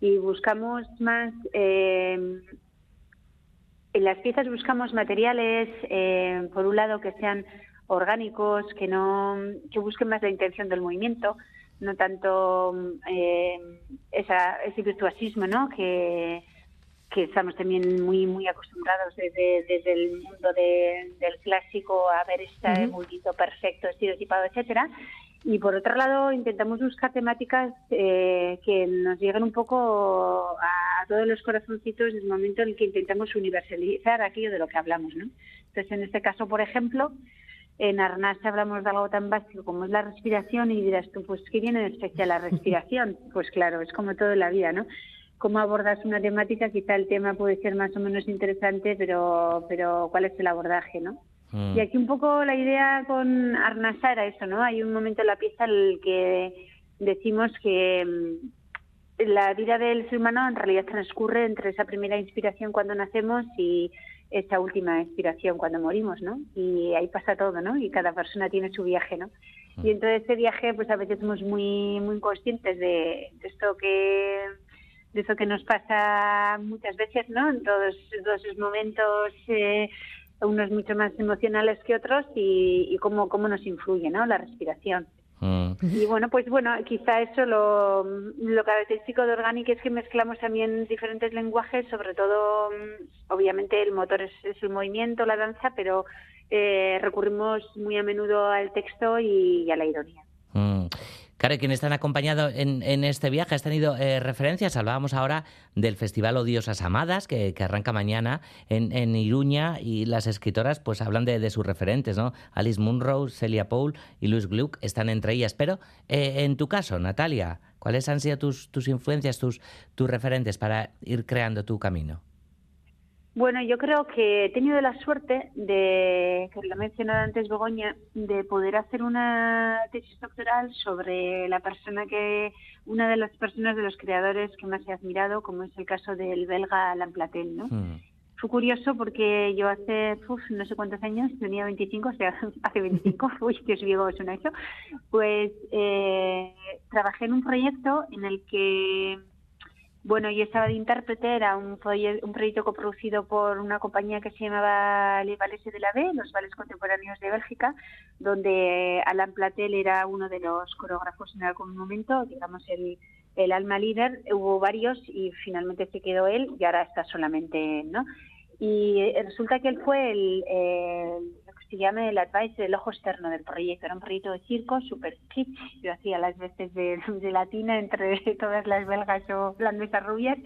y buscamos más, eh, en las piezas buscamos materiales, eh, por un lado, que sean orgánicos, que no que busquen más la intención del movimiento, no tanto eh, esa, ese virtuosismo, ¿no? Que, que estamos también muy muy acostumbrados desde, desde el mundo de- del clásico a ver este mullito perfecto, estereotipado, etcétera. Y por otro lado, intentamos buscar temáticas eh, que nos lleguen un poco a todos los corazoncitos en el momento en el que intentamos universalizar aquello de lo que hablamos, ¿no? Entonces, en este caso, por ejemplo, en Arnaz hablamos de algo tan básico como es la respiración y dirás tú, pues, ¿qué viene en especial la respiración? Pues claro, es como todo en la vida, ¿no? Cómo abordas una temática, quizá el tema puede ser más o menos interesante, pero, pero ¿cuál es el abordaje, no? Y aquí un poco la idea con Arnasa era eso, ¿no? Hay un momento en la pieza en el que decimos que mm, la vida del ser humano en realidad transcurre entre esa primera inspiración cuando nacemos y esa última inspiración cuando morimos, ¿no? Y ahí pasa todo, ¿no? Y cada persona tiene su viaje, ¿no? Y entonces ese viaje, pues a veces somos muy, muy conscientes de, de esto que de eso que nos pasa muchas veces, ¿no? En todos, todos esos momentos, eh, unos mucho más emocionales que otros y, y cómo, cómo nos influye, ¿no? La respiración. Y bueno, pues bueno, quizá eso lo, lo característico de Organic es que mezclamos también diferentes lenguajes, sobre todo, mm, obviamente el motor es, es el movimiento, la danza, pero eh, recurrimos muy a menudo al texto y, y a la ironía. Claro, y quienes te han acompañado en, en este viaje, has tenido eh, referencias. Hablábamos ahora del Festival Odiosas Amadas, que, arranca mañana en, en Iruña, y las escritoras pues hablan de, sus referentes, ¿no? Alice Munro, Celia Paul y Louise Gluck están entre ellas. Pero eh, en tu caso, Natalia, ¿cuáles han sido tus, influencias, tus referentes para ir creando tu camino? Bueno, yo creo que he tenido la suerte de, que lo ha mencionado antes Begoña, de poder hacer una tesis doctoral sobre la persona que, una de las personas de los creadores que más he admirado, como es el caso del belga Alain Platel, ¿no? Fue curioso porque yo hace, uf, no sé cuántos años, tenía 25, o sea, hace 25, uy, Dios mío, suena eso, pues eh, trabajé en un proyecto en el que bueno, yo estaba de intérprete, era un, proye- un proyecto coproducido por una compañía que se llamaba Les Valles de la B, los Vales Contemporáneos de Bélgica, donde Alain Platel era uno de los coreógrafos en algún momento, digamos el, alma líder, hubo varios y finalmente se quedó él y ahora está solamente él, ¿no? Y resulta que él fue el, se llama el advice del ojo externo del proyecto. Era un proyecto de circo, super kitsch. Yo hacía las veces de, de latina entre todas las belgas o holandesas rubias.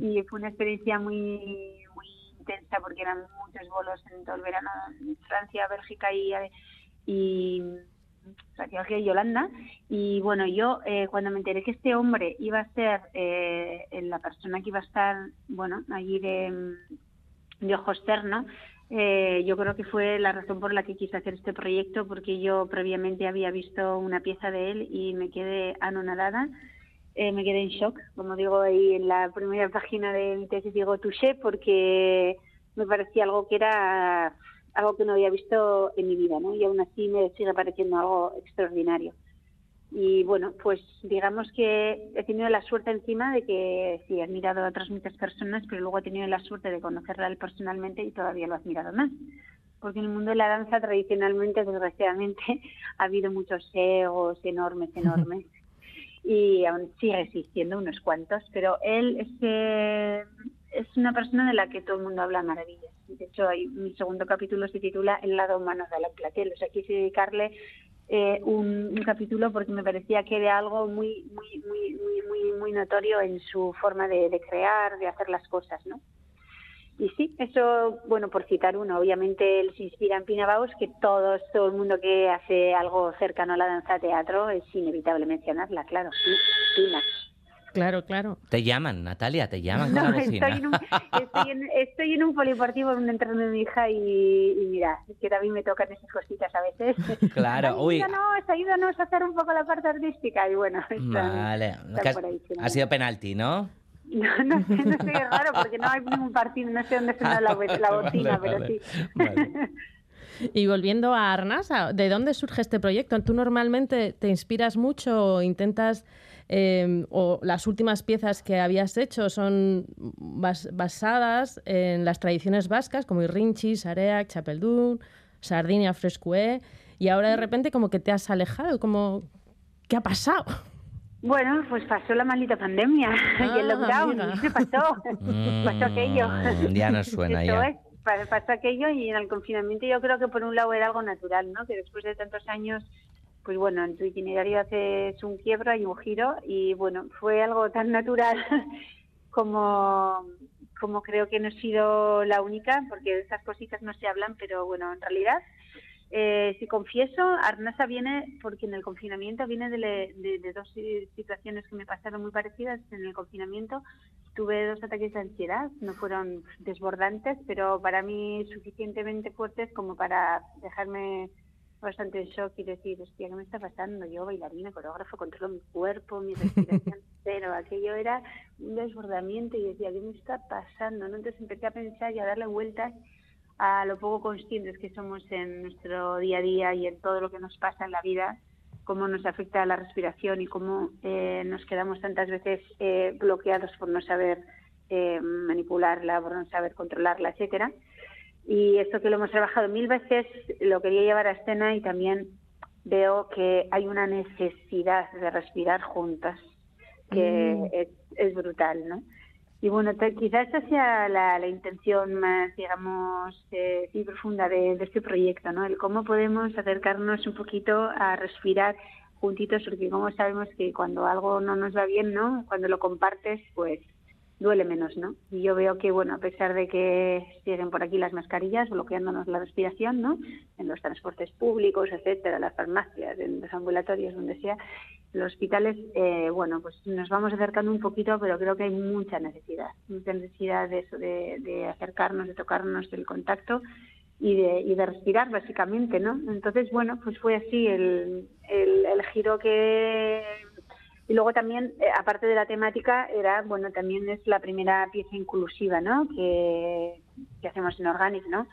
Y fue una experiencia muy, muy intensa porque eran muchos bolos en todo el verano en Francia, Bélgica y, y Georgia y Holanda. Y bueno, yo eh, cuando me enteré que este hombre iba a ser eh, la persona que iba a estar, bueno, allí de, de ojo externo, eh, yo creo que fue la razón por la que quise hacer este proyecto, porque yo previamente había visto una pieza de él y me quedé anonadada, eh, me quedé en shock, como digo ahí en la primera página de mi tesis, digo touché, porque me parecía algo que era algo que no había visto en mi vida, ¿no? Y aún así me sigue pareciendo algo extraordinario. Y bueno, pues digamos que he tenido la suerte encima de que sí, he admirado a otras muchas personas, pero luego he tenido la suerte de conocerla a él personalmente y todavía lo he admirado más. Porque en el mundo de la danza tradicionalmente, desgraciadamente, ha habido muchos egos enormes, enormes. y aún sigue existiendo unos cuantos, pero él es, eh, es una persona de la que todo el mundo habla maravillas. De hecho, hay, mi segundo capítulo se titula El lado humano de Alan Platel. O sea, quise dedicarle eh, un, capítulo porque me parecía que era algo muy, muy, muy, muy, muy, muy notorio en su forma de, crear, de hacer las cosas, ¿no? Y sí, eso, bueno, por citar uno, obviamente él se inspira en Pina Bausch, que todos, todo el mundo que hace algo cercano a la danza teatro es inevitable mencionarla, claro, sí, Pina. Claro, claro. Te llaman, Natalia, te llaman con No, la bocina. estoy en, un, estoy, en, estoy en un poliportivo en un de mi hija y, y mira, es que también me tocan esas cositas a veces. Claro, uy. Ayúdanos, ayúdanos a hacer un poco la parte artística y bueno, están, Vale, están por ahí, sí, ha sido penalti, ¿no? No, no sé, no sé, es raro porque no hay ningún partido, no sé dónde suena la, la bocina, Vale, pero vale. Y volviendo a Arnasa, ¿de dónde surge este proyecto? ¿Tú normalmente te inspiras mucho o intentas, eh, o las últimas piezas que habías hecho son bas- basadas en las tradiciones vascas, como Irrinchi, Sareak, Chapeldún, Sardinia, Frescué, y ahora de repente como que te has alejado, como, ¿qué ha pasado? Bueno, pues pasó la maldita pandemia y el Ah, lockdown, y se pasó, pasó aquello. Mm, ya nos suena, Eso ya. es, pasó aquello y en el confinamiento yo creo que por un lado era algo natural, ¿no? Que después de tantos años, pues bueno, en tu itinerario haces un quiebro y un giro y bueno, fue algo tan natural como, como creo que no he sido la única, porque esas cositas no se hablan, pero bueno, en realidad eh, si confieso, Arnasa viene porque en el confinamiento viene de, le- de- dos situaciones que me pasaron muy parecidas. En el confinamiento tuve dos ataques de ansiedad, no fueron desbordantes, pero para mí suficientemente fuertes como para dejarme bastante en shock y decir, hostia, ¿qué me está pasando? Yo, bailarina, coreógrafo, controlo mi cuerpo, mi respiración, pero aquello era un desbordamiento y decía, ¿qué me está pasando? ¿no? Entonces empecé a pensar y a darle vueltas a lo poco conscientes que somos en nuestro día a día y en todo lo que nos pasa en la vida, cómo nos afecta la respiración y cómo eh, nos quedamos tantas veces eh, bloqueados por no saber eh, manipularla, por no saber controlarla, etcétera. Y esto que lo hemos trabajado mil veces, lo quería llevar a escena y también veo que hay una necesidad de respirar juntas, que Mm. es, es brutal, ¿no? Y bueno, quizás esa sea la, la intención más, digamos, eh, sí, profunda de, de este proyecto, ¿no? El cómo podemos acercarnos un poquito a respirar juntitos, porque como sabemos que cuando algo no nos va bien, ¿no? Cuando lo compartes, pues duele menos, ¿no? Y yo veo que, bueno, a pesar de que siguen por aquí las mascarillas bloqueándonos la respiración, ¿no? En los transportes públicos, etcétera, las farmacias, en los ambulatorios, donde sea, los hospitales, eh, bueno, pues nos vamos acercando un poquito, pero creo que hay mucha necesidad, mucha necesidad de eso, de, acercarnos, de tocarnos, del contacto y de, y de respirar, básicamente, ¿no? Entonces, bueno, pues fue así el, el, el giro que... Y luego también, eh, aparte de la temática, era, bueno, también es la primera pieza inclusiva, ¿no? Que, que hacemos en Organic, ¿no?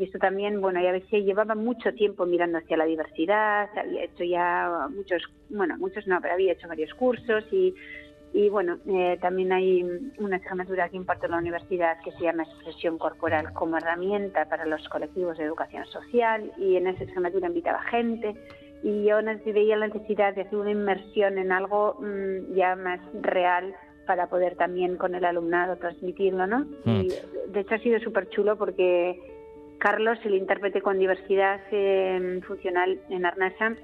Y esto también, bueno, ya veces llevaba mucho tiempo mirando hacia la diversidad, había hecho ya muchos, bueno, muchos no, pero había hecho varios cursos y, y bueno, eh, también hay una asignatura que imparto en la universidad que se llama Expresión Corporal como herramienta para los colectivos de educación social y en esa asignatura invitaba gente y yo veía la necesidad de hacer una inmersión en algo mm, ya más real para poder también con el alumnado transmitirlo, ¿no? Mm. Y de hecho ha sido súper chulo porque Carlos, el intérprete con diversidad eh, funcional en Arnasa,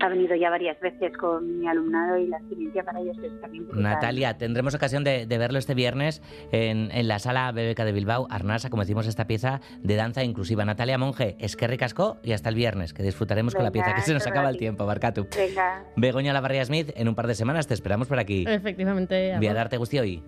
ha venido ya varias veces con mi alumnado y la experiencia para ellos es también brutal. Natalia, tendremos ocasión de, de verlo este viernes en, en la sala BBK de Bilbao, Arnasa, como decimos, esta pieza de danza inclusiva. Natalia Monge, es que ricasco y hasta el viernes, que disfrutaremos con la pieza, que se nos acaba el tiempo, Barcatu. Venga, Begoña Lavarria Smith, en un par de semanas te esperamos por aquí. Efectivamente. Voy a darte gusti hoy.